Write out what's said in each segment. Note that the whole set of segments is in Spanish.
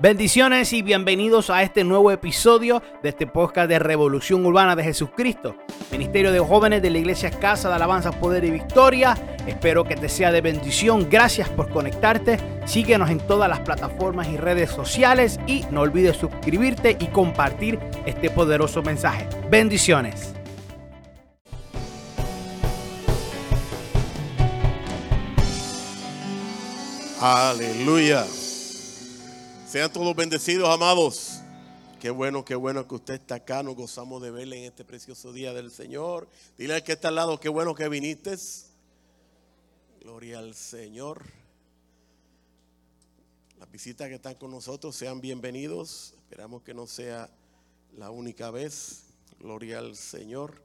Bendiciones y bienvenidos a este nuevo episodio de este podcast de Revolución Urbana de Jesucristo, Ministerio de Jóvenes de la Iglesia Casa de Alabanza, Poder y Victoria. Espero que te sea de bendición. Gracias por conectarte. Síguenos en todas las plataformas y redes sociales y no olvides suscribirte y compartir este poderoso mensaje. Bendiciones. Aleluya. Sean todos bendecidos, amados. Qué bueno, qué bueno que usted está acá. Nos gozamos de verle en este precioso día del Señor. Dile al que está al lado, qué bueno que viniste. Gloria al Señor. Las visitas que están con nosotros sean bienvenidos. Esperamos que no sea la única vez. Gloria al Señor.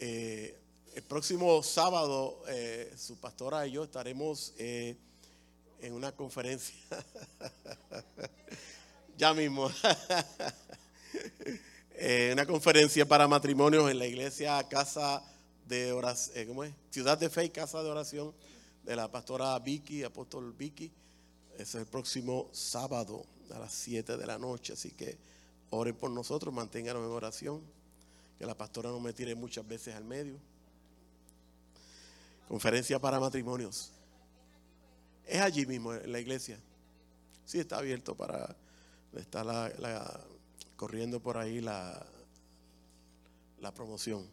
Eh, el próximo sábado, eh, su pastora y yo estaremos eh, en una conferencia. ya mismo. eh, una conferencia para matrimonios en la iglesia Casa de Oración, eh, ¿cómo es? Ciudad de Fe y Casa de Oración de la pastora Vicky, apóstol Vicky. Es el próximo sábado a las 7 de la noche. Así que oren por nosotros, manténganos en oración. Que la pastora no me tire muchas veces al medio. Conferencia para matrimonios. Es allí mismo, en la iglesia. Sí, está abierto para. Está corriendo por ahí la, la promoción.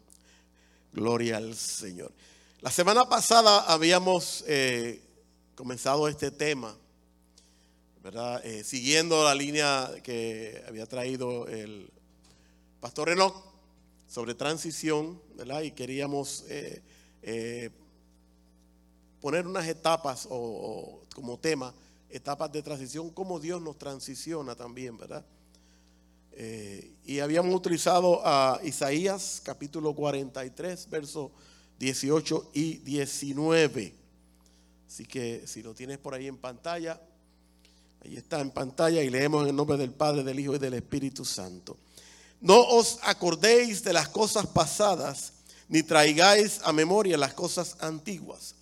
Gloria al Señor. La semana pasada habíamos eh, comenzado este tema, ¿verdad? Eh, siguiendo la línea que había traído el pastor Enoch sobre transición, ¿verdad? Y queríamos eh, poner unas etapas o, como tema, etapas de transición, cómo Dios nos transiciona también, ¿verdad? Eh, y habíamos utilizado a Isaías capítulo 43, versos 18 y 19. Así que si lo tienes por ahí en pantalla, ahí está en pantalla y leemos en el nombre del Padre, del Hijo y del Espíritu Santo. No os acordéis de las cosas pasadas, ni traigáis a memoria las cosas antiguas.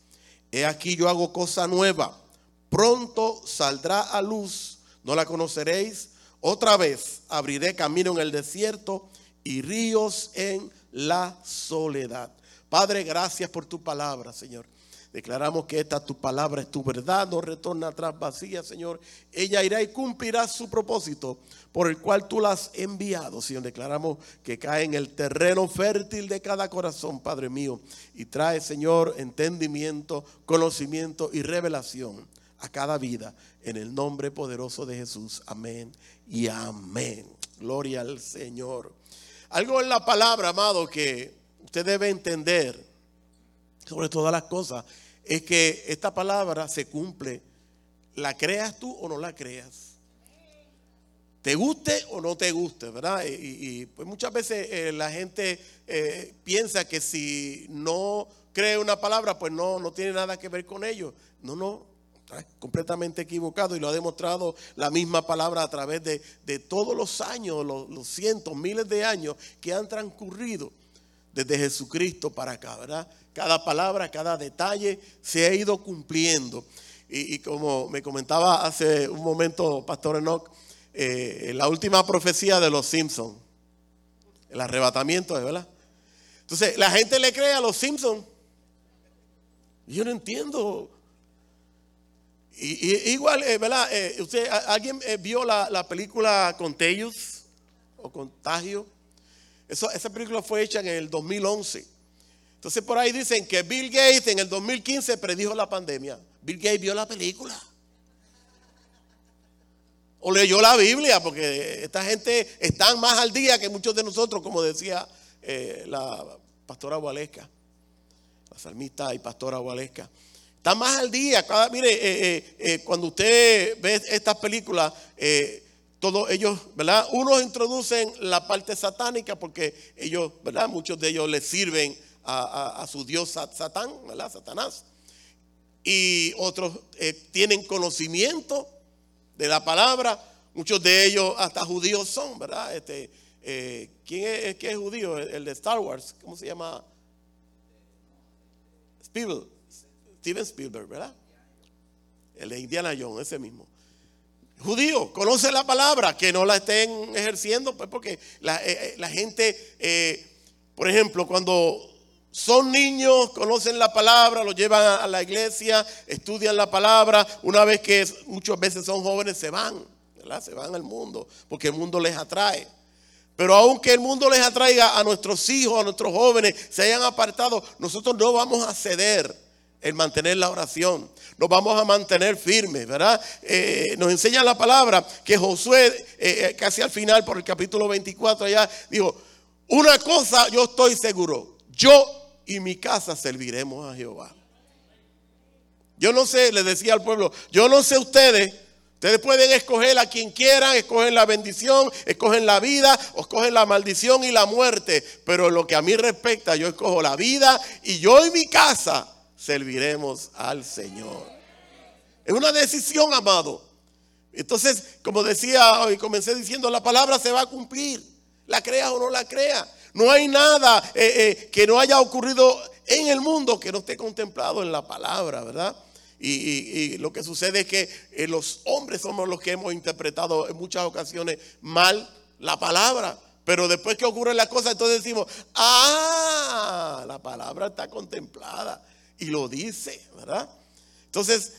He aquí yo hago cosa nueva. Pronto saldrá a luz, no la conoceréis. Otra vez abriré camino en el desierto y ríos en la soledad. Padre, gracias por tu palabra, Señor. Declaramos que esta tu palabra es tu verdad, no retorna atrás vacía, Señor. Ella irá y cumplirá su propósito por el cual tú la has enviado, Señor. Declaramos que cae en el terreno fértil de cada corazón, Padre mío, y trae, Señor, entendimiento, conocimiento y revelación a cada vida. En el nombre poderoso de Jesús. Amén y amén. Gloria al Señor. Algo en la palabra, amado, que usted debe entender sobre todas las cosas es que esta palabra se cumple, la creas tú o no la creas. Te guste o no te guste, ¿verdad? Y, pues muchas veces eh, la gente eh, piensa que si no cree una palabra, pues no, no tiene nada que ver con ello. No, no, está completamente equivocado y lo ha demostrado la misma palabra a través de, de todos los años, los, los cientos, miles de años que han transcurrido desde Jesucristo para acá, ¿verdad? Cada palabra, cada detalle se ha ido cumpliendo. Y, como me comentaba hace un momento Pastor Enoch, eh, la última profecía de los Simpsons, el arrebatamiento, ¿verdad? Entonces, la gente le cree a los Simpsons. Yo no entiendo. Y, y, igual, eh, ¿verdad? Eh, ¿usted, ¿Alguien vio la, la película Contagious o Contagio? Eso, esa película fue hecha en el 2011. Entonces por ahí dicen que Bill Gates en el 2015 predijo la pandemia. Bill Gates vio la película. O leyó la Biblia, porque esta gente está más al día que muchos de nosotros, como decía eh, la pastora Gualesca, la salmista y pastora Gualesca. Está más al día. Cada, mire, eh, eh, cuando usted ve estas películas, todos ellos, ¿verdad? Unos introducen la parte satánica porque ellos, ¿verdad? Muchos de ellos les sirven a, su dios Satán, ¿verdad? Satanás. Y otros eh, tienen conocimiento de la palabra. Muchos de ellos hasta judíos son, ¿verdad? Este, eh, ¿Quién es, ¿qué es judío? El, de Star Wars, ¿cómo se llama? Spielberg. Steven Spielberg, ¿verdad? el de Indiana Jones, ese mismo. Judío, conoce la palabra, que no la estén ejerciendo, pues porque la, eh, eh, gente, por ejemplo, cuando son niños, conocen la palabra, lo llevan a la iglesia, estudian la palabra, una vez que muchas veces son jóvenes se van. Se van al mundo, porque el mundo les atrae. Pero aunque el mundo les atraiga a nuestros hijos, a nuestros jóvenes, se hayan apartado, nosotros no vamos a ceder en mantener la oración. Nos vamos a mantener firmes, ¿verdad? Eh, nos enseña la palabra que Josué, eh, eh, casi al final, por el capítulo 24, allá, dijo, una cosa yo estoy seguro, yo y mi casa serviremos a Jehová. Yo no sé, le decía al pueblo, yo no sé ustedes, Ustedes pueden escoger a quien quieran, escogen la bendición, escogen la vida, o escogen la maldición y la muerte. Pero lo que a mí respecta, yo escojo la vida y yo y mi casa serviremos al Señor. Es una decisión, amado. Entonces, como decía hoy, comencé diciendo, la palabra se va a cumplir, la creas o no la creas. No hay nada eh, eh, que no haya ocurrido en el mundo que no esté contemplado en la palabra, ¿verdad? Y, lo que sucede es que eh, los hombres somos los que hemos interpretado en muchas ocasiones mal la palabra. Pero después que ocurren las cosas, entonces decimos, ah, la palabra está contemplada. Y lo dice, ¿verdad? Entonces,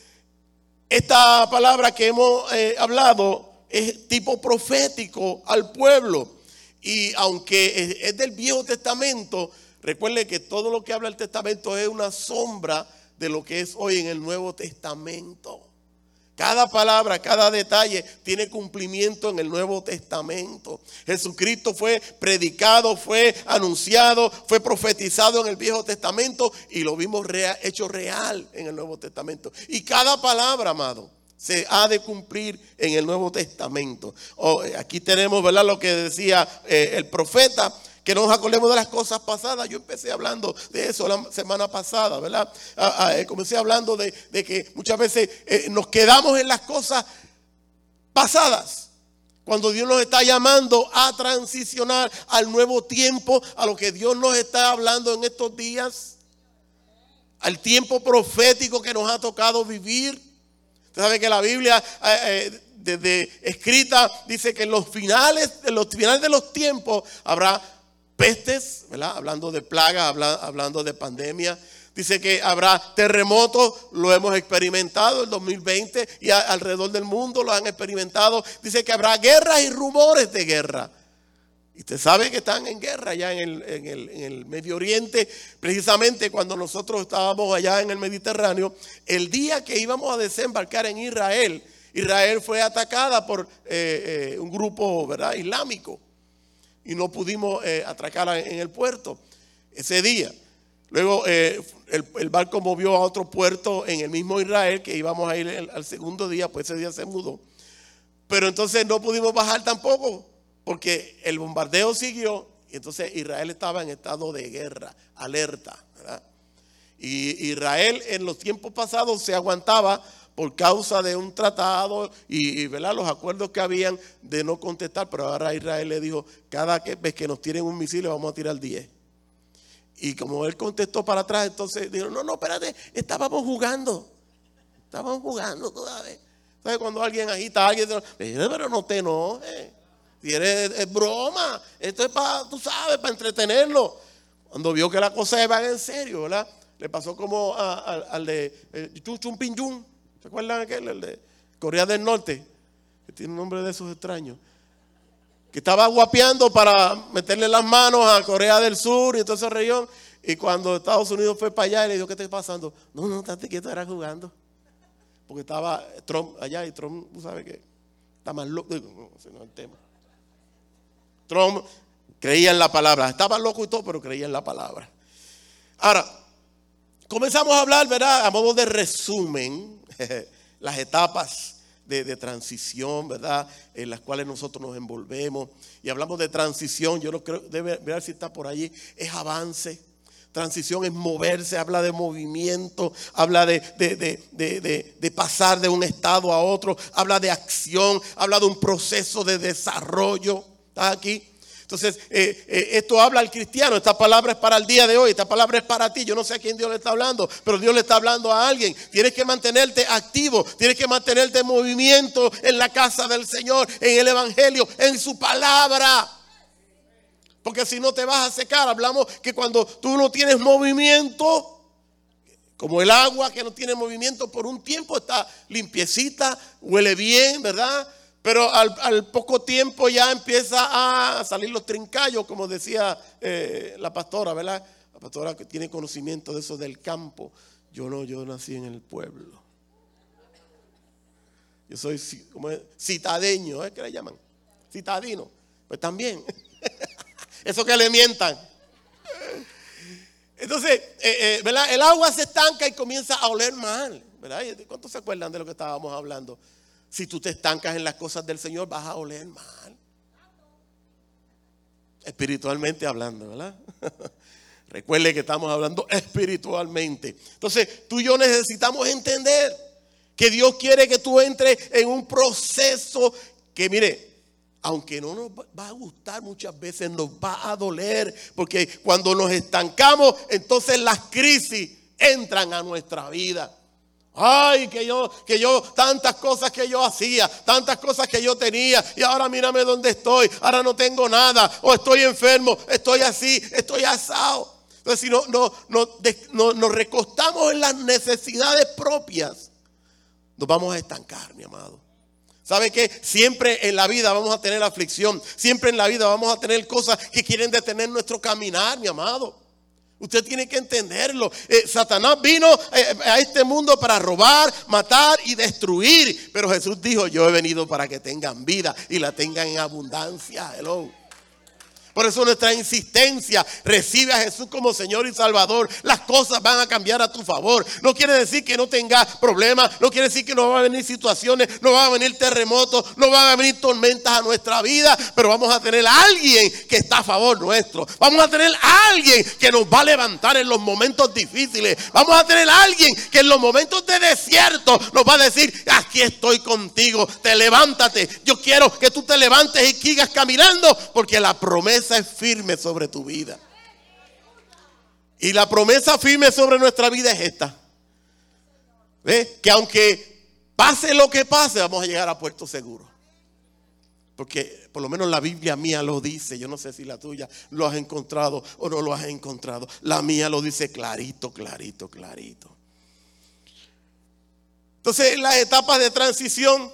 esta palabra que hemos hablado es tipo profético al pueblo. Y aunque es del Viejo Testamento, recuerde que todo lo que habla el Testamento es una sombra de lo que es hoy en el Nuevo Testamento. Cada palabra, cada detalle tiene cumplimiento en el Nuevo Testamento. Jesucristo fue predicado, fue anunciado, fue profetizado en el Viejo Testamento y lo vimos hecho real en el Nuevo Testamento. Y cada palabra, amado, se ha de cumplir en el Nuevo Testamento. Eh, aquí tenemos, ¿verdad? Lo que decía eh, el profeta que no nos acordemos de las cosas pasadas. Yo empecé hablando de eso la semana pasada, ¿verdad? Ah, ah, eh, comencé hablando de, que muchas veces nos quedamos en las cosas pasadas. Cuando Dios nos está llamando a transicionar al nuevo tiempo, a lo que Dios nos está hablando en estos días, al tiempo profético que nos ha tocado vivir. Usted sabe que la Biblia, eh, desde escrita, dice que en los finales, en los finales de los tiempos habrá pestes, ¿verdad? Hablando de plagas, hablando de pandemia. Dice que habrá terremotos, lo hemos experimentado en 2020 y alrededor del mundo lo han experimentado. Dice que habrá guerras y rumores de guerra. Y usted sabe que están en guerra ya en el, en el, Medio Oriente. Precisamente cuando nosotros estábamos allá en el Mediterráneo, el día que íbamos a desembarcar en Israel, Israel fue atacada por eh, eh, un grupo ¿verdad? islámico y no pudimos eh, atracar en el puerto ese día. Luego eh, el, barco movió a otro puerto en el mismo Israel, que íbamos a ir al segundo día, pues ese día se mudó. Pero entonces no pudimos bajar tampoco, porque el bombardeo siguió y entonces Israel estaba en estado de guerra, alerta. Y Israel en los tiempos pasados se aguantaba por causa de un tratado y, los acuerdos que habían de no contestar, pero ahora Israel le dijo, cada vez que nos tiren un misil vamos a tirar 10. Y como él contestó para atrás, entonces dijo, no, no, espérate, estábamos jugando, estábamos jugando todavía. ¿Sabes cuando alguien agita a alguien? Pero no te enojes, es, broma, esto es para, tú sabes, para entretenerlo. Cuando vio que la cosa iba en serio, ¿verdad? Le pasó como al de eh, Chuchun ¿Se acuerdan aquel? El de Corea del Norte, que tiene un nombre de esos extraños. Que estaba guapeando para meterle las manos a Corea del Sur y toda esa región. Y cuando Estados Unidos fue para allá, le dijo, ¿qué está pasando? No, no, estate quieto, era jugando. Porque estaba Trump allá y Trump, tú sabes que está más loco. No, ese no es el tema. Trump creía en la palabra. Estaba loco y todo, pero creía en la palabra. Ahora, comenzamos a hablar, ¿verdad? A modo de resumen, las etapas de, transición, ¿verdad? En las cuales nosotros nos envolvemos. Y hablamos de transición, yo no creo, debe ver si está por allí, es avance. Transición es moverse, habla de movimiento, habla de, de, pasar de un estado a otro, habla de acción, habla de un proceso de desarrollo. ¿Está aquí? Entonces, eh, eh, esto habla al cristiano, esta palabra es para el día de hoy, esta palabra es para ti. Yo no sé a quién Dios le está hablando, pero Dios le está hablando a alguien. Tienes que mantenerte activo, tienes que mantenerte en movimiento en la casa del Señor, en el Evangelio, en su palabra. Porque si no te vas a secar, hablamos que cuando tú no tienes movimiento, como el agua que no tiene movimiento por un tiempo está limpiecita, huele bien, ¿verdad? Pero al, poco tiempo ya empieza a salir los trincallos, como decía eh, la pastora, ¿verdad? La pastora que tiene conocimiento de eso del campo. Yo no, yo nací en el pueblo. Yo soy como citadeño, ¿eh? ¿qué le llaman? Citadino. Pues también. Eso que le mientan. Entonces, eh, eh, El agua se estanca y comienza a oler mal. ¿verdad? ¿Cuántos se acuerdan de lo que estábamos hablando? Si tú te estancas en las cosas del Señor, vas a oler mal. Espiritualmente hablando, ¿verdad? Recuerde que estamos hablando espiritualmente. Entonces, tú y yo necesitamos entender que Dios quiere que tú entres en un proceso que, mire, aunque no nos va a gustar muchas veces, nos va a doler, porque cuando nos estancamos, entonces las crisis entran a nuestra vida. Ay, que yo, que yo, tantas cosas que yo hacía, tantas cosas que yo tenía, y ahora mírame dónde estoy, ahora no tengo nada, o estoy enfermo, estoy así, estoy asado. Entonces, si no, no, no, nos recostamos en las necesidades propias, nos vamos a estancar, mi amado. ¿Sabe que Siempre en la vida vamos a tener aflicción. Siempre en la vida vamos a tener cosas que quieren detener nuestro caminar, mi amado. Usted tiene que entenderlo. Eh, Satanás vino eh, a este mundo para robar, matar y destruir. Pero Jesús dijo, yo he venido para que tengan vida y la tengan en abundancia. Hello. Por eso nuestra insistencia, recibe a Jesús como Señor y Salvador. Las cosas van a cambiar a tu favor. No quiere decir que no tengas problemas, no quiere decir que no van a venir situaciones, no van a venir terremotos, no van a venir tormentas a nuestra vida, pero vamos a tener a alguien que está a favor nuestro. Vamos a tener a alguien que nos va a levantar en los momentos difíciles. Vamos a tener a alguien que en los momentos de desierto nos va a decir, aquí estoy contigo, te levántate. Yo quiero que tú te levantes y sigas caminando porque la promesa es firme sobre tu vida. Y la promesa firme sobre nuestra vida es esta. Que aunque pase lo que pase, vamos a llegar a puerto seguro. Porque por lo menos la Biblia mía lo dice. Yo no sé si la tuya lo has encontrado o no lo has encontrado. La mía lo dice clarito, clarito, clarito. Entonces, en las etapas de transición,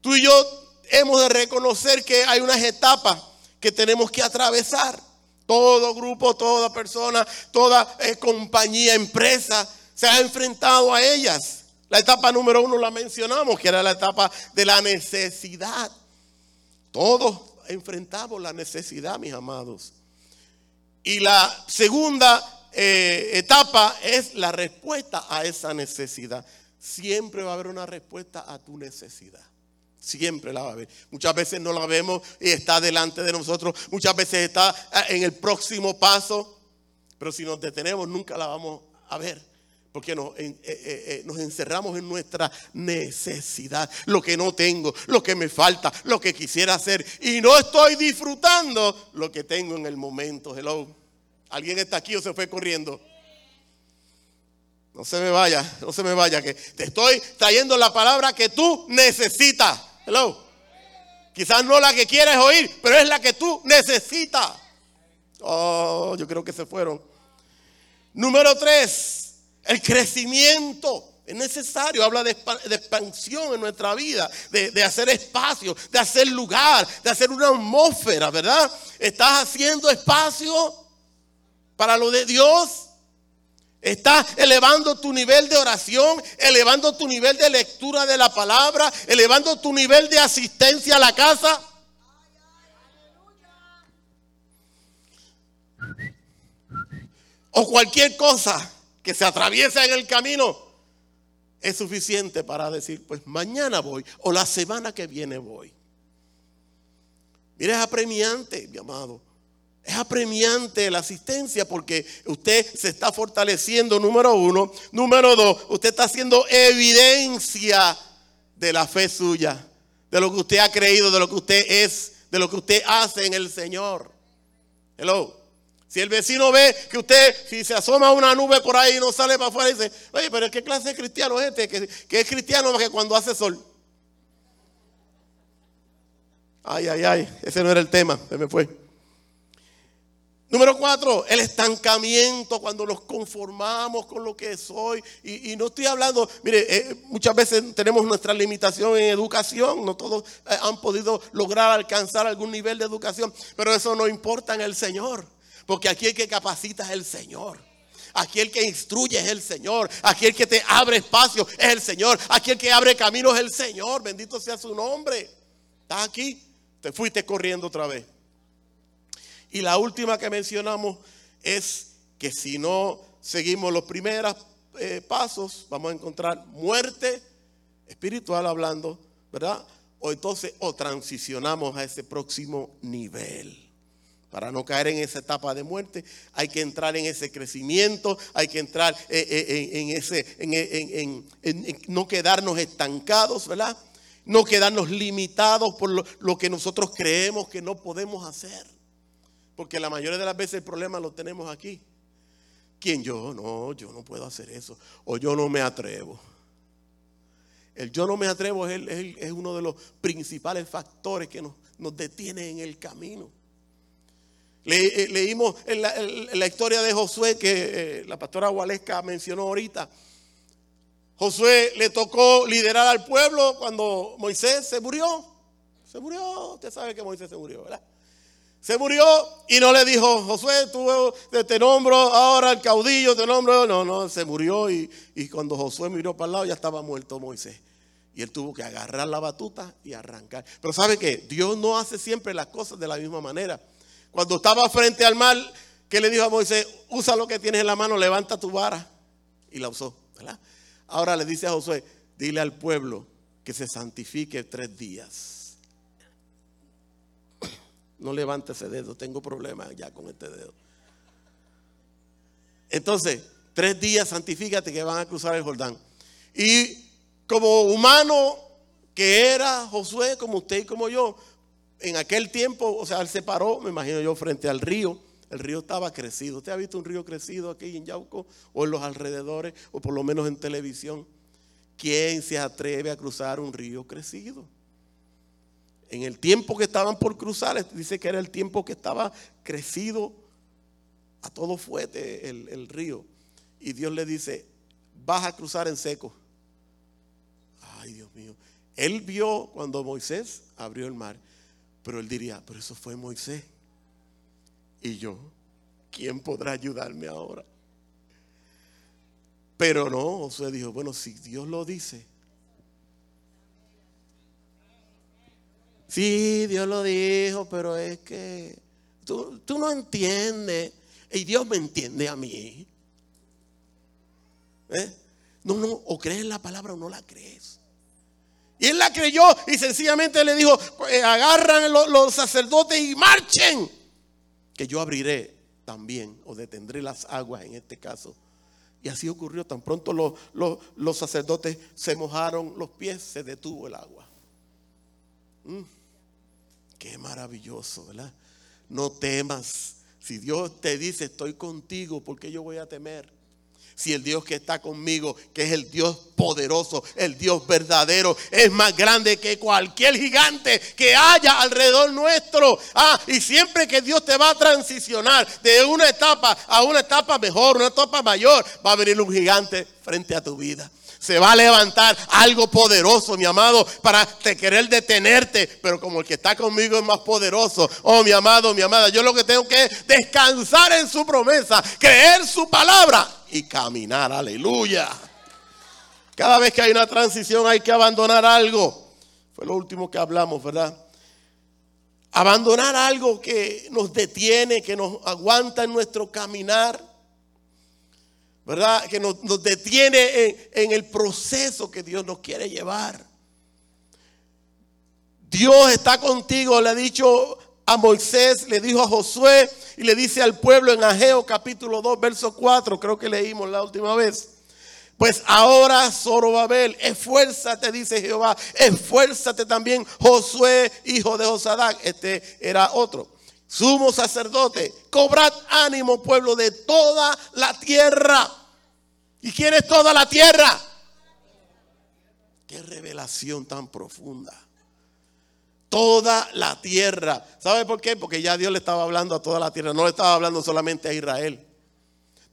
tú y yo hemos de reconocer que hay unas etapas que tenemos que atravesar. Todo grupo, toda persona, toda eh, compañía, empresa se ha enfrentado a ellas. La etapa número uno la mencionamos, que era la etapa de la necesidad. Todos enfrentamos la necesidad, mis amados. Y la segunda eh, etapa es la respuesta a esa necesidad. Siempre va a haber una respuesta a tu necesidad. Siempre la va a ver. Muchas veces no la vemos y está delante de nosotros. Muchas veces está ah, en el próximo paso. Pero si nos detenemos, nunca la vamos a ver. Porque nos, eh, eh, eh, nos encerramos en nuestra necesidad. Lo que no tengo, lo que me falta, lo que quisiera hacer. Y no estoy disfrutando lo que tengo en el momento. Hello. ¿Alguien está aquí o se fue corriendo? No se me vaya, no se me vaya, que te estoy trayendo la palabra que tú necesitas. Hello. Quizás no la que quieres oír, pero es la que tú necesitas. Oh, yo creo que se fueron. Número tres, el crecimiento. Es necesario, habla de, expansión en nuestra vida, de, de, hacer espacio, de hacer lugar, de hacer una atmósfera, ¿verdad? Estás haciendo espacio para lo de Dios. Estás elevando tu nivel de oración, elevando tu nivel de lectura de la palabra, elevando tu nivel de asistencia a la casa. O cualquier cosa que se atraviesa en el camino es suficiente para decir, pues mañana voy o la semana que viene voy. Mira, es apremiante, mi amado. Es apremiante la asistencia porque usted se está fortaleciendo, número uno. Número dos, usted está haciendo evidencia de la fe suya, de lo que usted ha creído, de lo que usted es, de lo que usted hace en el Señor. Hello. Si el vecino ve que usted, si se asoma una nube por ahí y no sale para afuera, dice, oye, pero ¿qué clase de cristiano es este? Que, es cristiano más que cuando hace sol. Ay, ay, ay, ese no era el tema, se me fue. Número cuatro, el estancamiento cuando nos conformamos con lo que soy. Y, no estoy hablando, mire, eh, muchas veces tenemos nuestra limitación en educación, no todos eh, han podido lograr alcanzar algún nivel de educación, pero eso no importa en el Señor, porque aquí el que capacita es el Señor. Aquí el que instruye es el Señor. Aquí el que te abre espacio es el Señor. Aquí el que abre camino es el Señor. Bendito sea su nombre. ¿Estás aquí? Te fuiste corriendo otra vez. Y la última que mencionamos es que si no seguimos los primeros eh, pasos, vamos a encontrar muerte espiritual hablando, ¿verdad? O entonces o transicionamos a ese próximo nivel. Para no caer en esa etapa de muerte, hay que entrar en ese crecimiento, hay que entrar eh, eh, en, ese, en, no quedarnos estancados, ¿verdad? No quedarnos limitados por lo que nosotros creemos que no podemos hacer. Porque la mayoría de las veces el problema lo tenemos aquí. ¿Quién yo? No, yo no puedo hacer eso. O yo no me atrevo. El yo no me atrevo es, uno de los principales factores que nos, detiene en el camino. Eh, leímos la, historia de Josué que eh, la pastora Gualesca mencionó ahorita. Josué le tocó liderar al pueblo cuando Moisés se murió. Se murió, usted sabe que Moisés se murió, ¿verdad? Se murió y no le dijo, Josué, tú te nombro ahora el caudillo, te nombro. No, no, se murió y, cuando Josué miró para el lado ya estaba muerto Moisés. Y él tuvo que agarrar la batuta y arrancar. Pero ¿sabe qué? Dios no hace siempre las cosas de la misma manera. Cuando estaba frente al mar, ¿qué le dijo a Moisés? Usa lo que tienes en la mano, levanta tu vara. Y la usó. Ahora le dice a Josué, dile al pueblo que se santifique tres días. No levante ese dedo, tengo problemas ya con este dedo. Entonces, tres días santifícate que van a cruzar el Jordán. Y como humano que era Josué, como usted y como yo, en aquel tiempo, o sea, él se paró, me imagino yo, frente al río. El río estaba crecido. ¿Usted ha visto un río crecido aquí en Yauco o en los alrededores o por lo menos en televisión? ¿Quién se atreve a cruzar un río crecido? En el tiempo que estaban por cruzar, dice que era el tiempo que estaba crecido a todo fuerte el, río. Y Dios le dice, vas a cruzar en seco. Ay, Dios mío. Él vio cuando Moisés abrió el mar, pero él diría, pero eso fue Moisés. Y yo, ¿quién podrá ayudarme ahora? Pero no, Josué dijo, bueno, si Dios lo dice, Sí, Dios lo dijo, pero es que tú, no entiendes. Y Dios me entiende a mí. ¿Eh? No, no, o crees la palabra o no la crees. Y él la creyó y sencillamente le dijo, eh, agarran los, sacerdotes y marchen. Que yo abriré también o detendré las aguas en este caso. Y así ocurrió, tan pronto los, los, sacerdotes se mojaron los pies, se detuvo el agua. Mm. Qué maravilloso, ¿verdad? No temas. Si Dios te dice, estoy contigo, ¿por qué yo voy a temer? Si el Dios que está conmigo, que es el Dios poderoso, el Dios verdadero, es más grande que cualquier gigante que haya alrededor nuestro. Ah, y siempre que Dios te va a transicionar de una etapa a una etapa mejor, una etapa mayor, va a venir un gigante frente a tu vida se va a levantar algo poderoso, mi amado, para te querer detenerte. Pero como el que está conmigo es más poderoso, oh mi amado, mi amada, yo lo que tengo que es descansar en su promesa, creer su palabra y caminar. Aleluya. Cada vez que hay una transición hay que abandonar algo. Fue lo último que hablamos, ¿verdad? Abandonar algo que nos detiene, que nos aguanta en nuestro caminar ¿verdad? Que nos, detiene en, el proceso que Dios nos quiere llevar. Dios está contigo, le ha dicho a Moisés, le dijo a Josué y le dice al pueblo en Ageo capítulo 2, verso 4, creo que leímos la última vez. Pues ahora Zorobabel, esfuérzate, dice Jehová, esfuérzate también Josué, hijo de Josadac. Este era otro. Sumo sacerdote, cobrad ánimo, pueblo de toda la tierra. ¿Y quién es toda la tierra? Qué revelación tan profunda. Toda la tierra. ¿Sabe por qué? Porque ya Dios le estaba hablando a toda la tierra. No le estaba hablando solamente a Israel.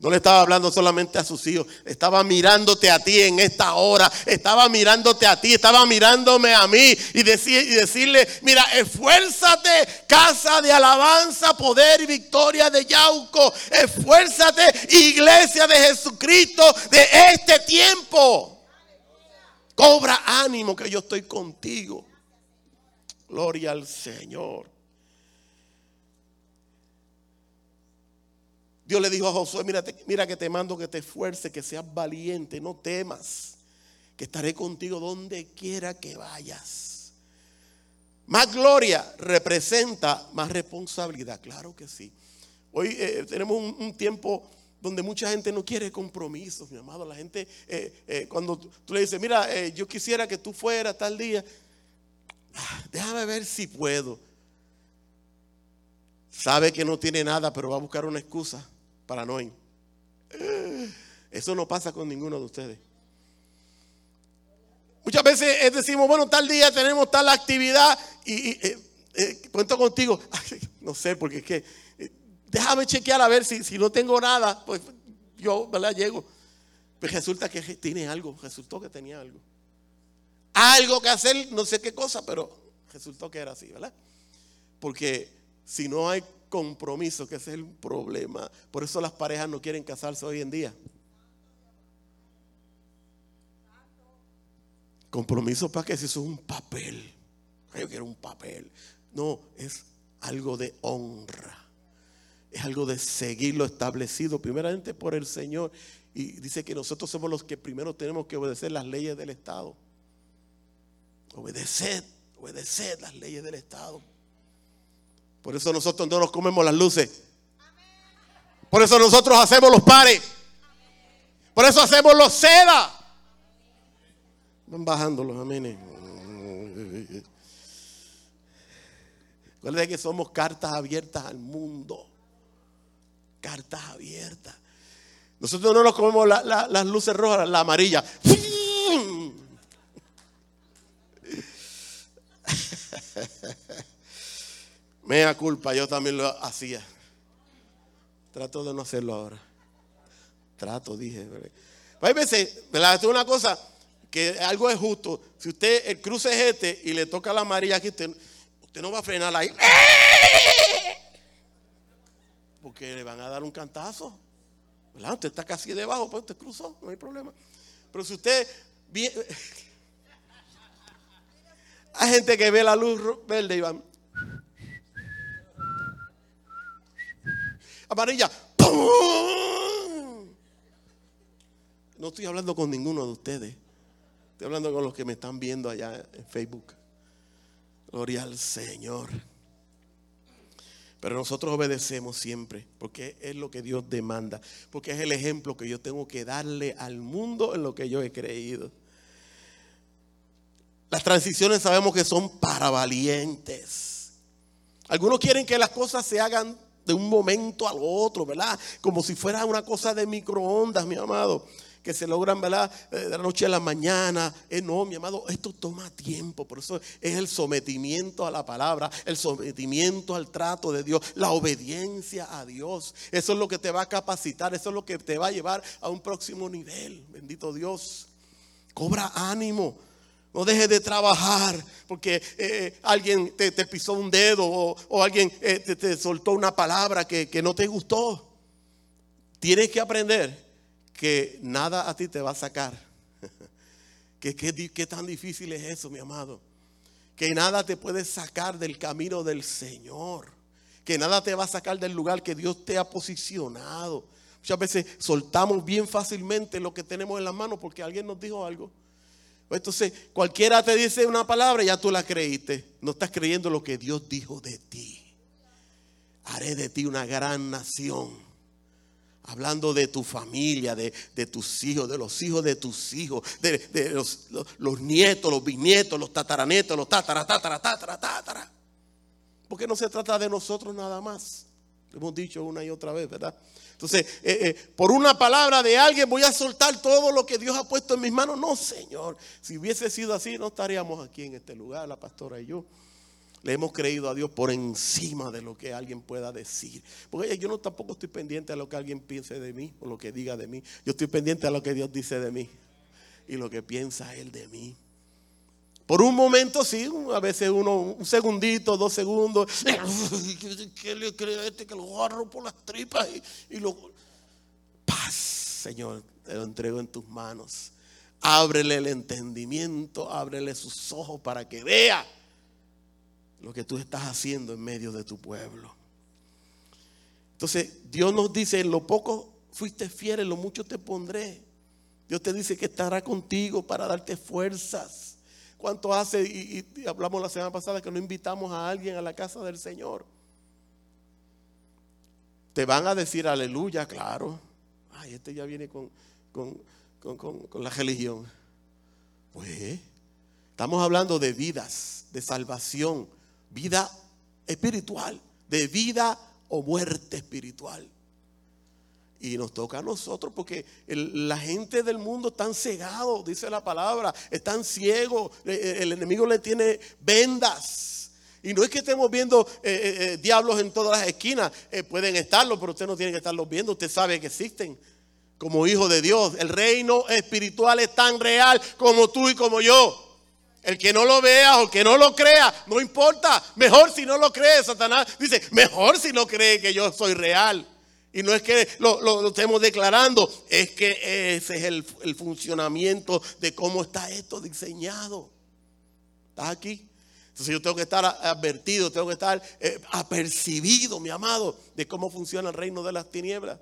No le estaba hablando solamente a sus hijos, estaba mirándote a ti en esta hora, estaba mirándote a ti, estaba mirándome a mí y, decir, y decirle, mira, esfuérzate, casa de alabanza, poder y victoria de Yauco, esfuérzate, iglesia de Jesucristo de este tiempo. Cobra ánimo que yo estoy contigo. Gloria al Señor. Dios le dijo a Josué, mira, mira que te mando que te esfuerces, que seas valiente, no temas, que estaré contigo donde quiera que vayas. Más gloria representa más responsabilidad, claro que sí. Hoy eh, tenemos un, tiempo donde mucha gente no quiere compromisos, mi amado. La gente, eh, eh, cuando tú le dices, mira, yo quisiera que tú fueras tal día, ah, déjame ver si puedo. Sabe que no tiene nada, pero va a buscar una excusa para. Eso no pasa con ninguno de ustedes. Muchas veces decimos, bueno, tal día tenemos tal actividad y, eh, eh, cuento contigo. no sé, porque es que eh, déjame chequear a ver si, si no tengo nada, pues yo, ¿verdad? Llego. Pero resulta que tiene algo, resultó que tenía algo. Algo que hacer, no sé qué cosa, pero resultó que era así, ¿verdad? Porque si no hay compromiso, que ese es el problema. Por eso las parejas no quieren casarse hoy en día. Compromiso para que si eso es un papel. Yo quiero un papel. No, es algo de honra. Es algo de seguir lo establecido primeramente por el Señor. Y dice que nosotros somos los que primero tenemos que obedecer las leyes del Estado. Obedeced, obedeced las leyes del Estado. Por eso nosotros no nos comemos las luces. Por eso nosotros hacemos los pares. Por eso hacemos los seda. Van bajando los amenes. Recuerden que somos cartas abiertas al mundo. Cartas abiertas. Nosotros no nos comemos las luces rojas, la amarilla. Mea culpa, yo también lo hacía. Trato de no hacerlo ahora. Trato, dije. Hay veces, ¿verdad? Esto es una cosa que algo es justo. Si usted cruce es este y le toca la amarilla aquí, usted, usted no va a frenar ahí. Porque le van a dar un cantazo. ¿Verdad? Usted está casi debajo, pues usted cruzó, no hay problema. Pero si usted hay gente que ve la luz verde y van. Amarilla. No estoy hablando con ninguno de ustedes. Estoy hablando con los que me están viendo allá en Facebook. Gloria al Señor. Pero nosotros obedecemos siempre, porque es lo que Dios demanda, porque es el ejemplo que yo tengo que darle al mundo en lo que yo he creído. Las transiciones sabemos que son para valientes. Algunos quieren que las cosas se hagan de un momento al otro, ¿verdad? Como si fuera una cosa de microondas, mi amado, que se logran, ¿verdad? Eh, de la noche a la mañana. Eh, no, mi amado, esto toma tiempo, por eso es el sometimiento a la palabra, el sometimiento al trato de Dios, la obediencia a Dios. Eso es lo que te va a capacitar, eso es lo que te va a llevar a un próximo nivel, bendito Dios. Cobra ánimo. No dejes de trabajar porque eh, alguien te, pisó un dedo o, alguien eh, te, soltó una palabra que, no te gustó. Tienes que aprender que nada a ti te va a sacar. ¿Qué, qué tan difícil es eso, mi amado? Que nada te puede sacar del camino del Señor. Que nada te va a sacar del lugar que Dios te ha posicionado. Muchas veces soltamos bien fácilmente lo que tenemos en las manos porque alguien nos dijo algo. Entonces, cualquiera te dice una palabra, ya tú la creíste. No estás creyendo lo que Dios dijo de ti. Haré de ti una gran nación. Hablando de tu familia, de, tus hijos, de los hijos de tus hijos, de, los, nietos, los bisnietos, los tataranetos, los tatara, tatara, tatara. porque no se trata de nosotros nada más. Lo hemos dicho una y otra vez, ¿verdad? Entonces, eh, eh, por una palabra de alguien voy a soltar todo lo que Dios ha puesto en mis manos. No, Señor. Si hubiese sido así, no estaríamos aquí en este lugar, la pastora y yo. Le hemos creído a Dios por encima de lo que alguien pueda decir. Porque yo no tampoco estoy pendiente a lo que alguien piense de mí o lo que diga de mí. Yo estoy pendiente a lo que Dios dice de mí y lo que piensa Él de mí. Por un momento sí, a veces uno, un segundito, dos segundos, ¿qué le cree a este que lo agarro por las tripas y, y lo... Paz, Señor, te lo entrego en tus manos. Ábrele el entendimiento, ábrele sus ojos para que vea lo que tú estás haciendo en medio de tu pueblo. Entonces, Dios nos dice, en lo poco fuiste fiel, en lo mucho te pondré. Dios te dice que estará contigo para darte fuerzas. ¿Cuánto hace? Y, hablamos la semana pasada que no invitamos a alguien a la casa del Señor. Te van a decir aleluya, claro. Ay, este ya viene con, con la religión. Pues, estamos hablando de vidas, de salvación, vida espiritual, de vida o muerte espiritual. Y nos toca a nosotros porque la gente del mundo están cegados, dice la palabra, están ciegos, eh, eh, el enemigo le tiene vendas. Y no es que estemos viendo eh, diablos en todas las esquinas, pueden estarlo, pero usted no tiene que estarlos viendo, usted sabe que existen como hijo de Dios. El reino espiritual es tan real como tú y como yo. El que no lo vea o que no lo crea, no importa. Mejor si no lo cree, Satanás dice, mejor si no cree que yo soy real. Y no es que lo, estemos declarando, es que ese es el, funcionamiento de cómo está esto diseñado. ¿Estás aquí? Entonces yo tengo que estar advertido, tengo que estar eh, apercibido, mi amado, de cómo funciona el reino de las tinieblas.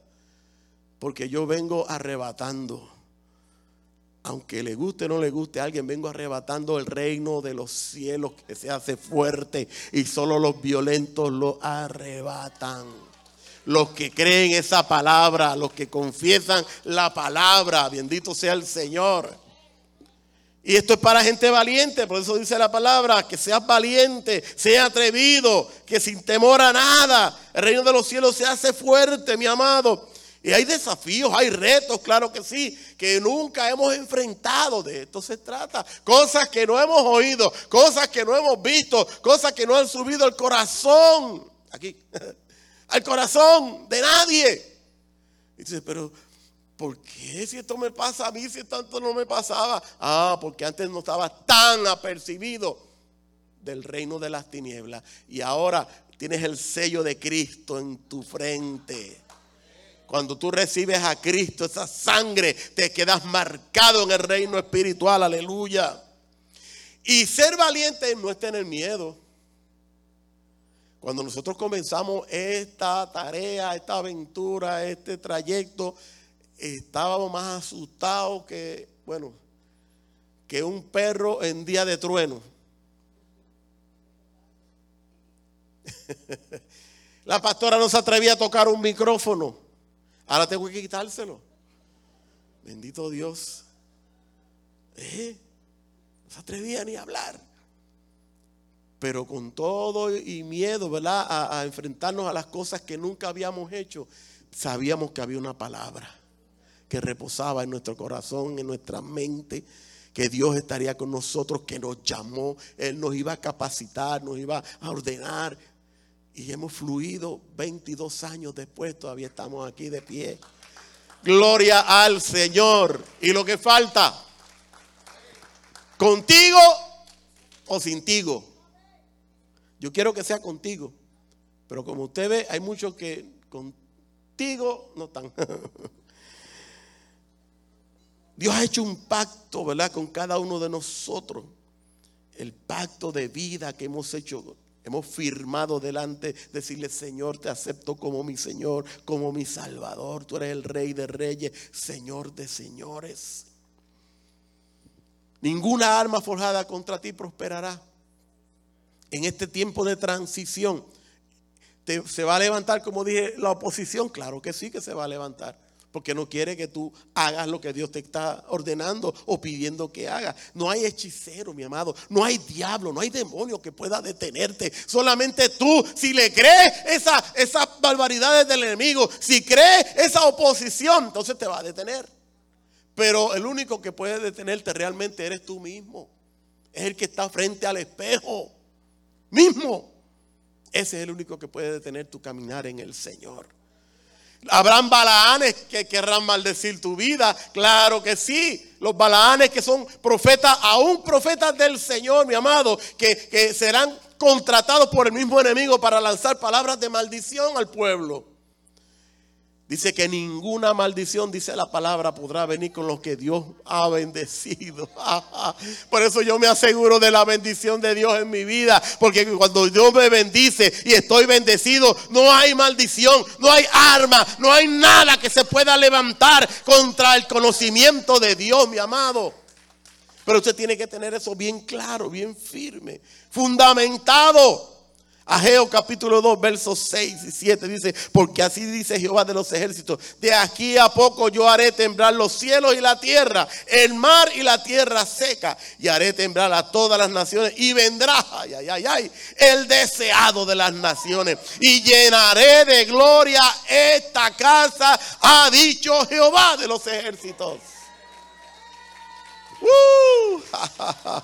Porque yo vengo arrebatando. Aunque le guste o no le guste a alguien, vengo arrebatando el reino de los cielos que se hace fuerte y solo los violentos lo arrebatan los que creen esa palabra, los que confiesan la palabra. Bendito sea el Señor. Y esto es para gente valiente, por eso dice la palabra, que seas valiente, sea atrevido, que sin temor a nada, el reino de los cielos se hace fuerte, mi amado. Y hay desafíos, hay retos, claro que sí, que nunca hemos enfrentado. De esto se trata. Cosas que no hemos oído, cosas que no hemos visto, cosas que no han subido al corazón. Aquí. al corazón de nadie. Y dice, pero ¿por qué si esto me pasa a mí, si tanto no me pasaba? Ah, porque antes no estaba tan apercibido del reino de las tinieblas. Y ahora tienes el sello de Cristo en tu frente. Cuando tú recibes a Cristo, esa sangre, te quedas marcado en el reino espiritual, aleluya. Y ser valiente no es tener miedo. Cuando nosotros comenzamos esta tarea, esta aventura, este trayecto, estábamos más asustados que, bueno, que un perro en día de trueno. La pastora no se atrevía a tocar un micrófono. Ahora tengo que quitárselo. Bendito Dios. ¿Eh? No se atrevía ni a hablar pero con todo y miedo, ¿verdad? A, enfrentarnos a las cosas que nunca habíamos hecho, sabíamos que había una palabra que reposaba en nuestro corazón, en nuestra mente, que Dios estaría con nosotros, que nos llamó, Él nos iba a capacitar, nos iba a ordenar. Y hemos fluido 22 años después, todavía estamos aquí de pie. Gloria al Señor. Y lo que falta, contigo o sin tigo. Yo quiero que sea contigo. Pero como usted ve, hay muchos que contigo no están. Dios ha hecho un pacto, ¿verdad? Con cada uno de nosotros. El pacto de vida que hemos hecho, hemos firmado delante, decirle, Señor, te acepto como mi Señor, como mi Salvador. Tú eres el Rey de Reyes, Señor de Señores. Ninguna arma forjada contra ti prosperará en este tiempo de transición, ¿se va a levantar, como dije, la oposición? Claro que sí que se va a levantar. porque no quiere que tú hagas lo que Dios te está ordenando o pidiendo que hagas. No hay hechicero, mi amado, no hay diablo, no hay demonio que pueda detenerte. Solamente tú, si le crees esa, esas barbaridades del enemigo, si crees esa oposición, entonces te va a detener. Pero el único que puede detenerte realmente eres tú mismo. Es el que está frente al espejo mismo. Ese es el único que puede detener tu caminar en el Señor. ¿Habrán balaanes que querrán maldecir tu vida? Claro que sí. Los balaanes que son profetas, aún profetas del Señor, mi amado, que, que serán contratados por el mismo enemigo para lanzar palabras de maldición al pueblo. Dice que ninguna maldición, dice la palabra, podrá venir con lo que Dios ha bendecido. Por eso yo me aseguro de la bendición de Dios en mi vida. Porque cuando Dios me bendice y estoy bendecido, no hay maldición, no hay arma, no hay nada que se pueda levantar contra el conocimiento de Dios, mi amado. Pero usted tiene que tener eso bien claro, bien firme, fundamentado. Ageo capítulo 2, versos 6 y 7 dice, porque así dice Jehová de los ejércitos, de aquí a poco yo haré temblar los cielos y la tierra, el mar y la tierra seca, y haré temblar a todas las naciones, y vendrá, ay, ay, ay, ay, el deseado de las naciones, y llenaré de gloria esta casa, ha dicho Jehová de los ejércitos. Uh,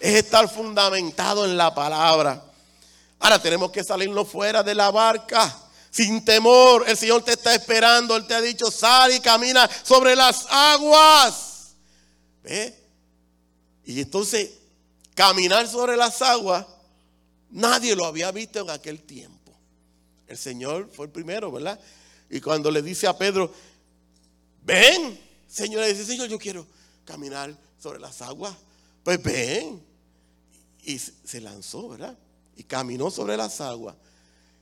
es estar fundamentado en la palabra. Ahora tenemos que salirnos fuera de la barca. Sin temor, el Señor te está esperando. Él te ha dicho, sal y camina sobre las aguas. ¿Ve? Y entonces, caminar sobre las aguas, nadie lo había visto en aquel tiempo. El Señor fue el primero, ¿verdad? Y cuando le dice a Pedro, ven, Señor, le dice, Señor, yo quiero caminar sobre las aguas. Pues ven. Y se lanzó, ¿verdad? Y caminó sobre las aguas.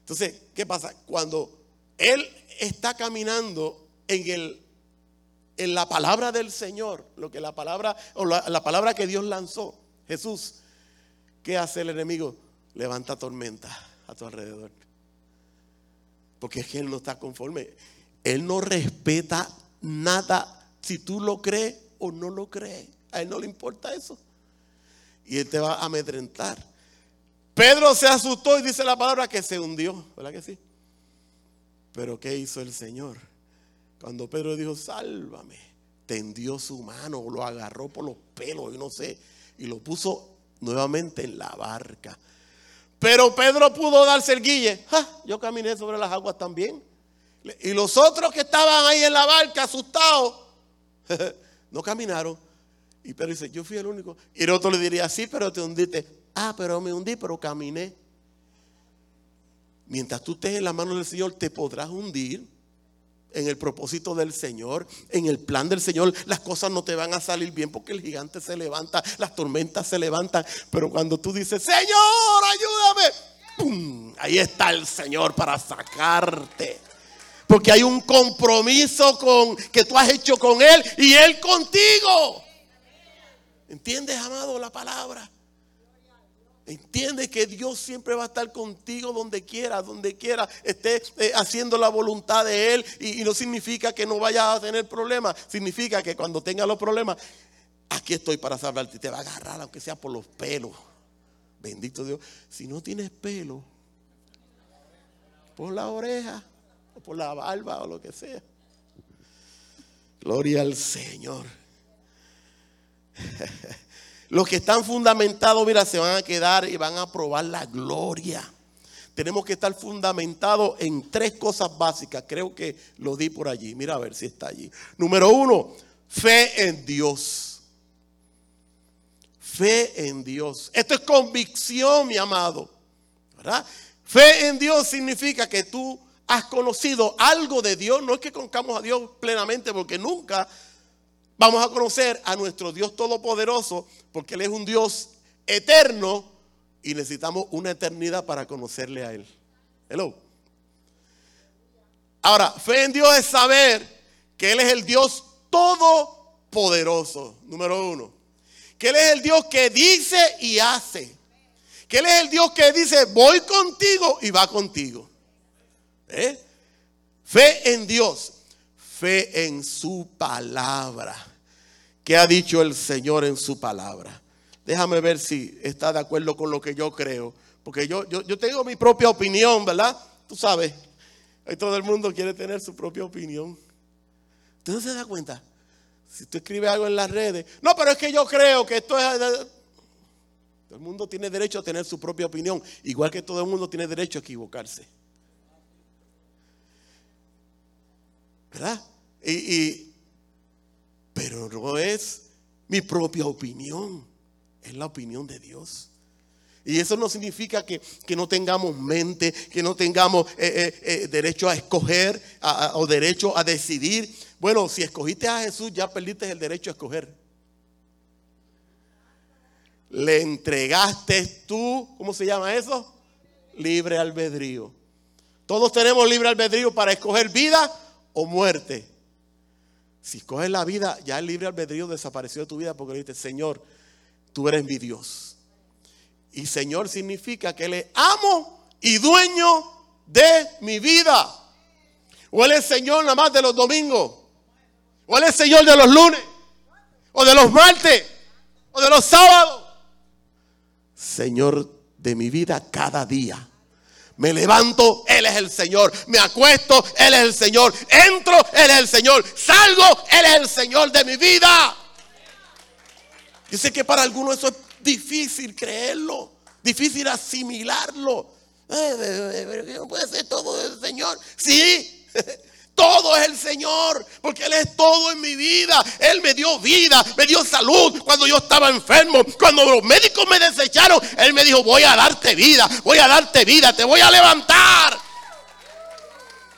Entonces, ¿qué pasa? Cuando él está caminando en, el, en la palabra del Señor, lo que la palabra, o la, la palabra que Dios lanzó, Jesús, ¿qué hace el enemigo? Levanta tormenta a tu alrededor. Porque es que Él no está conforme. Él no respeta nada si tú lo crees o no lo crees. A Él no le importa eso. Y Él te va a amedrentar. Pedro se asustó y dice la palabra que se hundió, ¿verdad que sí? Pero ¿qué hizo el Señor? Cuando Pedro dijo, sálvame, tendió su mano, lo agarró por los pelos, y no sé, y lo puso nuevamente en la barca. Pero Pedro pudo darse el guille. Yo caminé sobre las aguas también. Y los otros que estaban ahí en la barca asustados, no caminaron. Y Pedro dice, yo fui el único. Y el otro le diría, sí, pero te hundiste. Ah, pero me hundí, pero caminé. Mientras tú estés en la mano del Señor, te podrás hundir en el propósito del Señor, en el plan del Señor. Las cosas no te van a salir bien porque el gigante se levanta, las tormentas se levantan. Pero cuando tú dices, Señor, ayúdame, ¡pum! ahí está el Señor para sacarte. Porque hay un compromiso con, que tú has hecho con Él y Él contigo. ¿Entiendes, amado, la palabra? Entiende que Dios siempre va a estar contigo donde quiera, donde quiera esté eh, haciendo la voluntad de Él. Y, no significa que no vayas a tener problemas. Significa que cuando tengas los problemas, aquí estoy para salvarte. Te va a agarrar, aunque sea por los pelos. Bendito Dios. Si no tienes pelo, por la oreja, o por la barba, o lo que sea. Gloria al Señor. Los que están fundamentados, mira, se van a quedar y van a probar la gloria. Tenemos que estar fundamentados en tres cosas básicas. Creo que lo di por allí. Mira a ver si está allí. Número uno, fe en Dios. Fe en Dios. Esto es convicción, mi amado. ¿Verdad? Fe en Dios significa que tú has conocido algo de Dios. No es que conozcamos a Dios plenamente, porque nunca vamos a conocer a nuestro Dios Todopoderoso porque Él es un Dios eterno y necesitamos una eternidad para conocerle a Él. Hello. Ahora, fe en Dios es saber que Él es el Dios todopoderoso, número uno. Que Él es el Dios que dice y hace. Que Él es el Dios que dice, voy contigo y va contigo. ¿Eh? Fe en Dios. fe en su palabra. ¿Qué ha dicho el Señor en su palabra? Déjame ver si está de acuerdo con lo que yo creo. Porque yo, yo, tengo mi propia opinión, ¿verdad? Tú sabes, todo el mundo quiere tener su propia opinión. ¿Usted no se da cuenta? Si tú escribes algo en las redes, no, pero es que yo creo que esto es... Todo el mundo tiene derecho a tener su propia opinión, igual que todo el mundo tiene derecho a equivocarse. ¿Verdad? Y, pero no es mi propia opinión, es la opinión de Dios. Y eso no significa que, no tengamos mente, que no tengamos eh, eh, eh, derecho a escoger o derecho a decidir. Bueno, si escogiste a Jesús, ya perdiste el derecho a escoger. Le entregaste tú, ¿cómo se llama eso? Libre albedrío. Todos tenemos libre albedrío para escoger vida o muerte. Si escoges la vida, ya el libre albedrío desapareció de tu vida porque le dices, Señor, tú eres mi Dios. Y Señor significa que le amo y dueño de mi vida. O Él es Señor nada más de los domingos. ¿O Él es Señor de los lunes? ¿O de los martes? ¿O de los sábados? Señor de mi vida cada día. Me levanto, Él es el Señor. Me acuesto, Él es el Señor. Entro, Él es el Señor. Salgo, Él es el Señor de mi vida. Yo sé que para algunos eso es difícil creerlo, difícil asimilarlo. Eh, eh, eh, no puede ser todo el Señor. Sí, Todo es el Señor, porque Él es todo en mi vida. Él me dio vida, me dio salud cuando yo estaba enfermo. Cuando los médicos me desecharon, Él me dijo, voy a darte vida, voy a darte vida, te voy a levantar.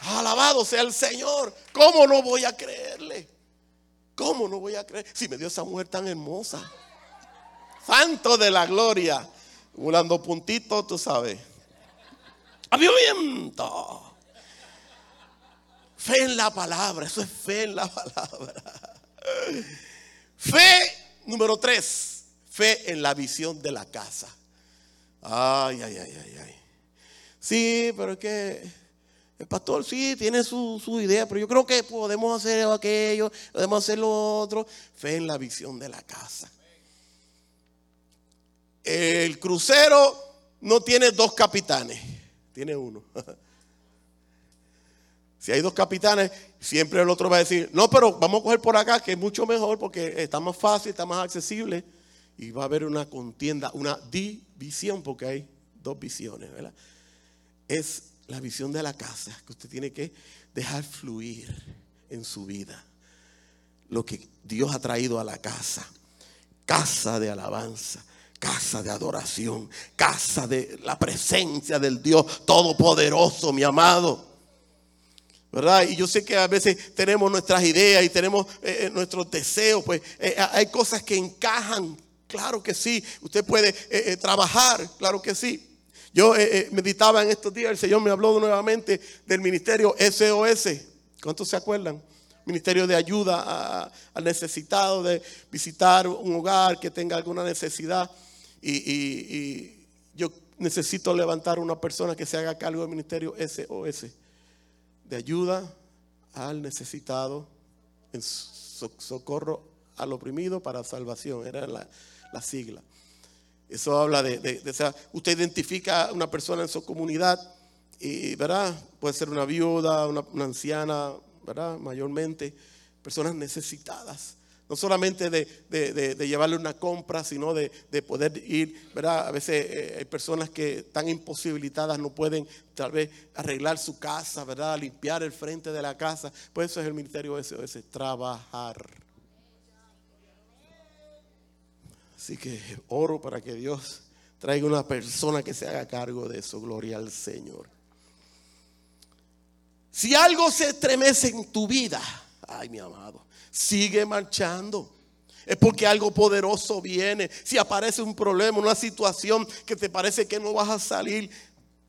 Alabado sea el Señor. ¿Cómo no voy a creerle? ¿Cómo no voy a creer? Si me dio esa mujer tan hermosa. Santo de la gloria. Volando puntito, tú sabes. Avivamiento. Fe en la palabra, eso es fe en la palabra. Fe número tres, fe en la visión de la casa. Ay, ay, ay, ay, ay. Sí, pero es que el pastor sí tiene su, su, idea, pero yo creo que podemos hacer aquello, podemos hacer lo otro. Fe en la visión de la casa. El crucero no tiene dos capitanes, tiene uno. Si hay dos capitanes, siempre el otro va a decir, no, pero vamos a coger por acá, que es mucho mejor porque está más fácil, está más accesible. Y va a haber una contienda, una división, porque hay dos visiones, ¿verdad? Es la visión de la casa que usted tiene que dejar fluir en su vida. Lo que Dios ha traído a la casa. Casa de alabanza casa de adoración, casa de la presencia del Dios Todopoderoso, mi amado. Y yo sé que a veces tenemos nuestras ideas y tenemos eh, eh, nuestros deseos, pues eh, hay cosas que encajan, claro que sí. Usted puede trabajar, claro que sí. Yo meditaba en estos días, el Señor me habló nuevamente del ministerio SOS. ¿Cuántos se acuerdan? Ministerio de ayuda al necesitado, de visitar un hogar que tenga alguna necesidad. y yo necesito levantar una persona que se haga cargo del ministerio SOS de ayuda al necesitado, en socorro al oprimido para salvación, era la, sigla. Eso habla de, o sea, usted identifica a una persona en su comunidad y, ¿verdad? Puede ser una viuda, una, una anciana, ¿verdad? Mayormente, personas necesitadas no solamente de, llevarle una compra, sino de, poder ir, ¿verdad? A veces eh, hay personas que están imposibilitadas, no pueden tal vez arreglar su casa, ¿verdad? Limpiar el frente de la casa. Pues eso es el ministerio SOS, trabajar. Así que oro para que Dios traiga una persona que se haga cargo de eso. Gloria al Señor. Si algo se estremece en tu vida, ay mi amado, sigue marchando. Es porque algo poderoso viene. Si aparece un problema, una situación que te parece que no vas a salir,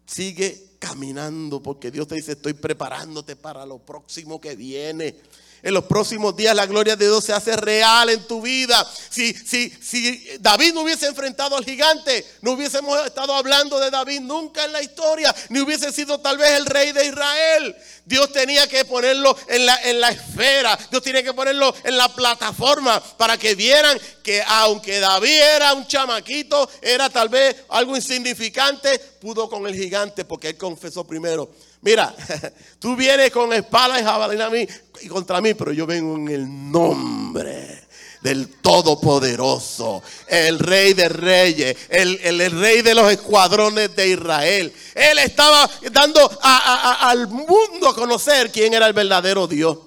sigue caminando porque Dios te dice, estoy preparándote para lo próximo que viene. en los próximos días la gloria de Dios se hace real en tu vida. Si, si, si David no hubiese enfrentado al gigante, no hubiésemos estado hablando de David nunca en la historia, ni hubiese sido tal vez el rey de Israel. Dios tenía que ponerlo en la, en la esfera, Dios tiene que ponerlo en la plataforma para que vieran que aunque David era un chamaquito, era tal vez algo insignificante, pudo con el gigante porque él confesó primero Mira, tú vienes con espada y jabalina a mí y contra mí, pero yo vengo en el nombre del Todopoderoso, el Rey de Reyes, el, Rey de los escuadrones de Israel. Él estaba dando al mundo a conocer quién era el verdadero Dios.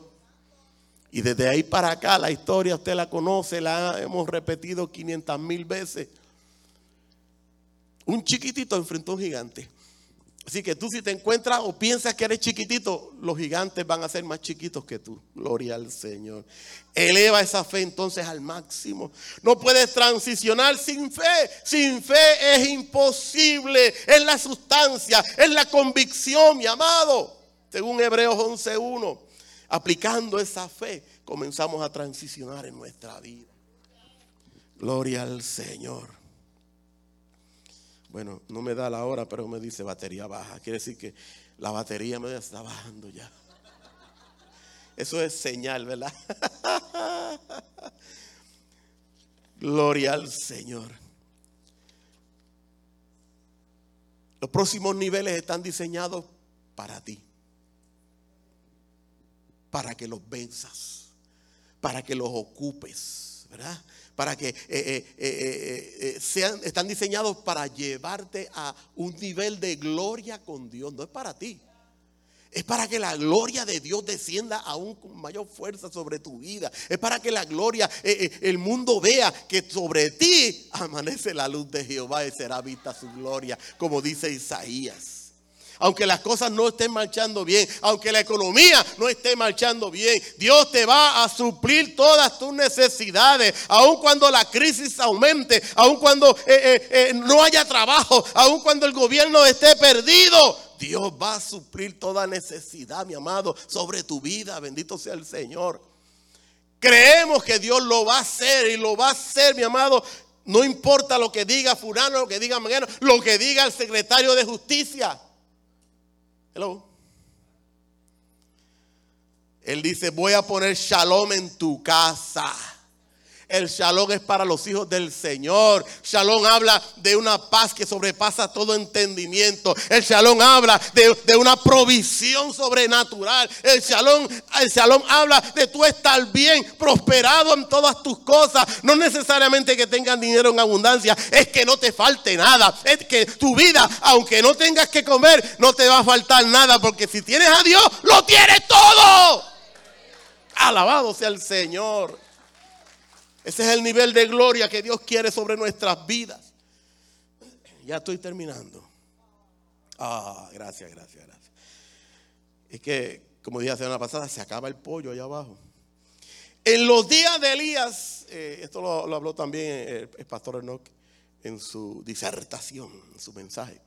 Y desde ahí para acá la historia usted la conoce, la hemos repetido 500 mil veces. Un chiquitito enfrentó a un gigante. Así que tú si te encuentras o piensas que eres chiquitito, los gigantes van a ser más chiquitos que tú. Gloria al Señor. Eleva esa fe entonces al máximo. No puedes transicionar sin fe. Sin fe es imposible. Es la sustancia, es la convicción, mi amado. Según Hebreos 11.1. Aplicando esa fe, comenzamos a transicionar en nuestra vida. Gloria al Señor. Bueno, no me da la hora, pero me dice batería baja. Quiere decir que la batería me está bajando ya. Eso es señal, ¿verdad? Gloria al Señor. Los próximos niveles están diseñados para ti. Para que los venzas. Para que los ocupes. ¿Verdad? Para que eh, eh, eh, sean, están diseñados para llevarte a un nivel de gloria con Dios. No es para ti. Es para que la gloria de Dios descienda aún con mayor fuerza sobre tu vida. Es para que la gloria, el mundo vea que sobre ti amanece la luz de Jehová y será vista su gloria, como dice Isaías aunque las cosas no estén marchando bien, aunque la economía no esté marchando bien, Dios te va a suplir todas tus necesidades, aun cuando la crisis aumente, aun cuando eh, eh, eh, no haya trabajo, aun cuando el gobierno esté perdido. Dios va a suplir toda necesidad, mi amado, sobre tu vida. Bendito sea el Señor. Creemos que Dios lo va a hacer y lo va a hacer, mi amado. No importa lo que diga Fulano, lo que diga Mañana, lo que diga el secretario de Justicia. Él dice, voy a poner shalom en tu casa. El shalom es para los hijos del Señor. Shalom habla de una paz que sobrepasa todo entendimiento. El shalom habla de, una provisión sobrenatural. El shalom, el habla de tú estar bien, prosperado en todas tus cosas. No necesariamente que tengas dinero en abundancia, es que no te falte nada. Es que tu vida, aunque no tengas que comer, no te va a faltar nada. Porque si tienes a Dios, lo tienes todo. Alabado sea el Señor. Ese es el nivel de gloria que Dios quiere sobre nuestras vidas. Ya estoy terminando. Ah, gracias, gracias, gracias. Es que, como dije la semana pasada, se acaba el pollo allá abajo. En los días de Elías, eh, esto lo, habló también el, pastor Enoch en su disertación, en su mensaje.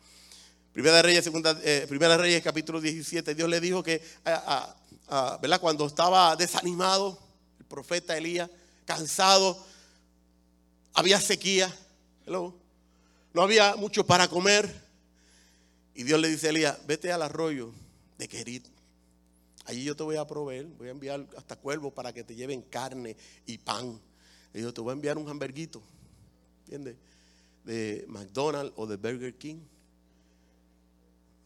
Primera de Reyes, segunda, eh, Primera capítulo 17, Dios le dijo que, ¿verdad? Cuando estaba desanimado, el profeta Elías, cansado, había sequía, no había mucho para comer. Y Dios le dice a Elías, vete al arroyo de Querit. Allí yo te voy a proveer, voy a enviar hasta cuervos para que te lleven carne y pan. Y yo te voy a enviar un hamburguito, ¿entiendes? De McDonald's o de Burger King.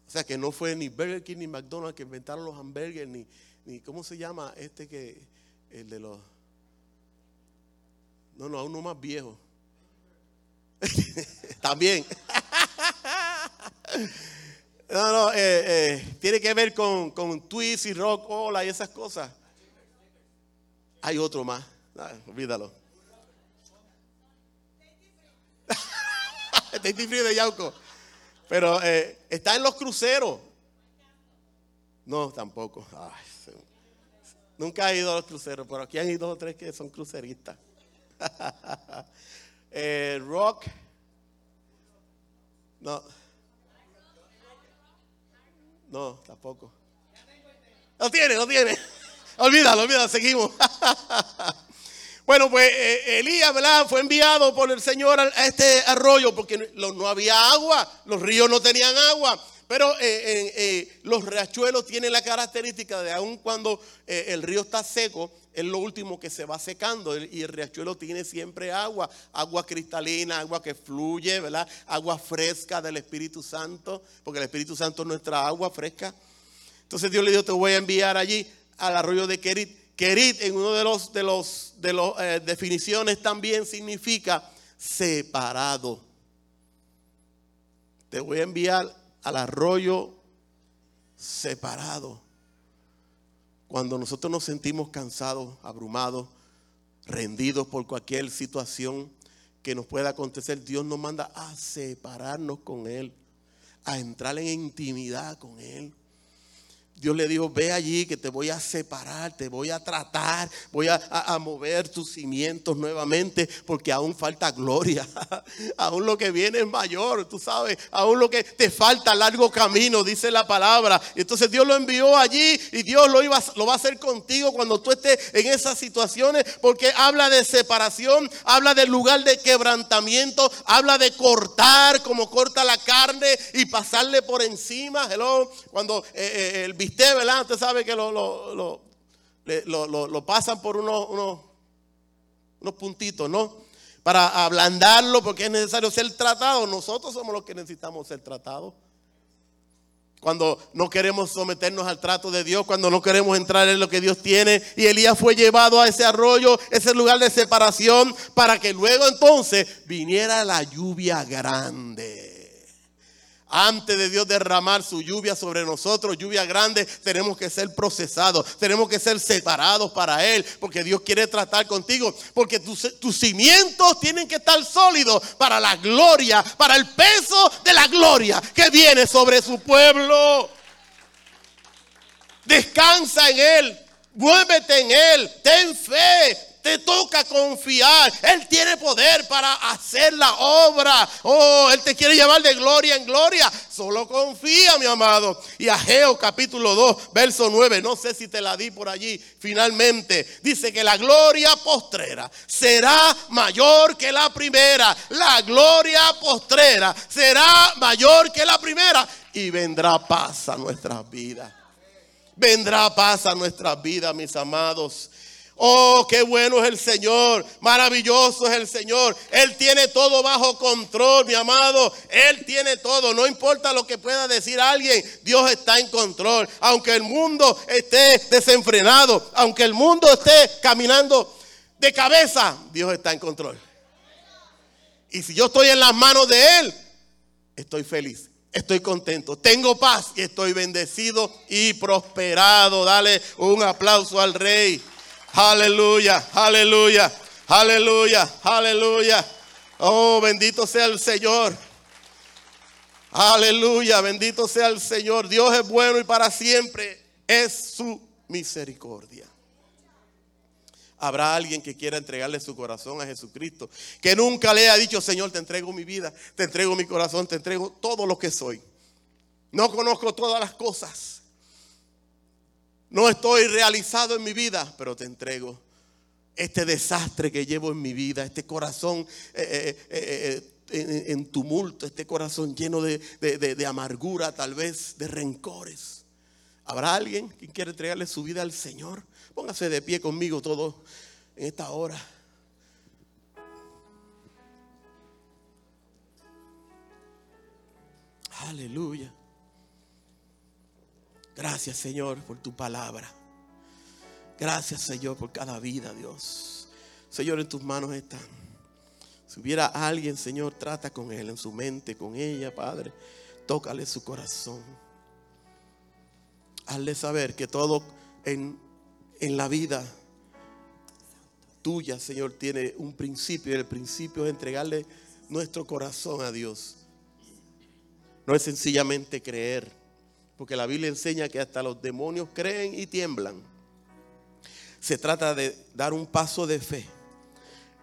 O sea que no fue ni Burger King ni McDonald's que inventaron los hamburgues, ni, ni ¿cómo se llama este que, el de los no, no, a uno más viejo. También. no, no, eh, eh, tiene que ver con, con twist y rock, hola y esas cosas. Hay otro más. olvídalo. Tasty Free Yauco. Pero eh, está en los cruceros. No, tampoco. nunca he ido a los cruceros, pero aquí ido dos o tres que son cruceristas. Eh, rock. No. No, tampoco. No tiene, no tiene. olvídalo, olvídalo, seguimos. bueno, pues eh, Elías, ¿verdad? Fue enviado por el Señor a este arroyo porque no había agua, los ríos no tenían agua. Pero eh, eh, los riachuelos tienen la característica de aun cuando eh, el río está seco, es lo último que se va secando y el riachuelo tiene siempre agua, agua cristalina, agua que fluye, ¿verdad? Agua fresca del Espíritu Santo, porque el Espíritu Santo es nuestra agua fresca. Entonces Dios le dijo, te voy a enviar allí al arroyo de Kerit. Kerit en uno de los de los de las definiciones también significa separado. Te voy a enviar al arroyo separado. Cuando nosotros nos sentimos cansados, abrumados, rendidos por cualquier situación que nos pueda acontecer, Dios nos manda a separarnos con Él, a entrar en intimidad con Él. Dios le dijo, ve allí que te voy a separar, te voy a tratar, voy a, mover tus cimientos nuevamente, porque aún falta gloria, aún lo que viene es mayor, tú sabes, aún lo que te falta largo camino, dice la palabra. Entonces Dios lo envió allí y Dios lo, iba, lo va a hacer contigo cuando tú estés en esas situaciones, porque habla de separación, habla del lugar de quebrantamiento, habla de cortar como corta la carne y pasarle por encima. Hello, cuando eh, eh, el viste, ¿verdad? Usted sabe que lo, lo, lo, pasan por unos, unos, unos puntitos, ¿no? Para ablandarlo porque es necesario ser tratado. Nosotros somos los que necesitamos ser tratados. Cuando no queremos someternos al trato de Dios, cuando no queremos entrar en lo que Dios tiene. Y Elías fue llevado a ese arroyo, ese lugar de separación, para que luego entonces viniera la lluvia grande. Antes de Dios derramar su lluvia sobre nosotros, lluvia grande, tenemos que ser procesados, tenemos que ser separados para Él, porque Dios quiere tratar contigo, porque tus, cimientos tienen que estar sólidos para la gloria, para el peso de la gloria que viene sobre su pueblo. Descansa en Él, muévete en Él, ten fe, te toca confiar. Él tiene poder para hacer la obra. Oh, Él te quiere llevar de gloria en gloria. Solo confía, mi amado. Y Ageo capítulo 2, verso 9. No sé si te la di por allí. Finalmente dice que la gloria postrera será mayor que la primera. La gloria postrera será mayor que la primera. Y vendrá paz a nuestras vidas. Vendrá paz a nuestras vidas, mis amados. Oh, qué bueno es el Señor, maravilloso es el Señor. Él tiene todo bajo control, mi amado. Él tiene todo, no importa lo que pueda decir alguien, Dios está en control. Aunque el mundo esté desenfrenado, aunque el mundo esté caminando de cabeza, Dios está en control. Y si yo estoy en las manos de Él, estoy feliz. Estoy contento, tengo paz y estoy bendecido y prosperado. Dale un aplauso al Rey. Aleluya, aleluya, aleluya, aleluya. Oh, bendito sea el Señor. Aleluya, bendito sea el Señor. Dios es bueno y para siempre es su misericordia. Habrá alguien que quiera entregarle su corazón a Jesucristo, que nunca le ha dicho, Señor, te entrego mi vida, te entrego mi corazón, te entrego todo lo que soy. No conozco todas las cosas, no estoy realizado en mi vida, pero te entrego este desastre que llevo en mi vida, este corazón eh, eh, eh, en, tumulto, este corazón lleno de, amargura, tal vez de rencores. ¿Habrá alguien que quiere entregarle su vida al Señor? Póngase de pie conmigo todo en esta hora. Aleluya. Gracias Señor por tu palabra. Gracias Señor por cada vida, Dios. Señor, en tus manos están. Si hubiera alguien, Señor, trata con él, en su mente, con ella, Padre. Tócale su corazón. Hazle saber que todo en, en la vida tuya, Señor, tiene un principio. Y el principio es entregarle nuestro corazón a Dios. No es sencillamente creer porque la Biblia enseña que hasta los demonios creen y tiemblan. Se trata de dar un paso de fe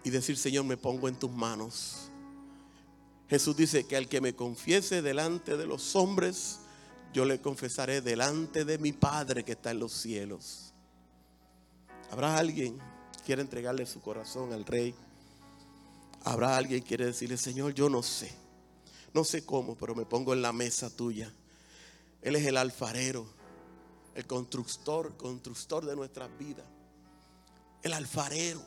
y decir, Señor, me pongo en tus manos. Jesús dice que al que me confiese delante de los hombres, yo le confesaré delante de mi Padre que está en los cielos. Habrá alguien que quiere entregarle su corazón al rey. Habrá alguien que quiere decirle, Señor, yo no sé. No sé cómo, pero me pongo en la mesa tuya. Él es el alfarero, el constructor, constructor de nuestras vidas. El alfarero,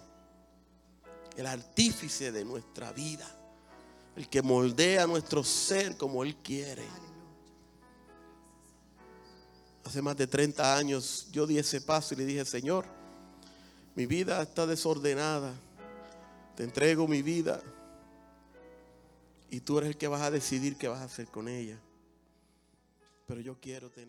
el artífice de nuestra vida. El que moldea nuestro ser como Él quiere. Hace más de 30 años yo di ese paso y le dije, Señor, mi vida está desordenada. Te entrego mi vida. Y tú eres el que vas a decidir qué vas a hacer con ella. Pero yo quiero.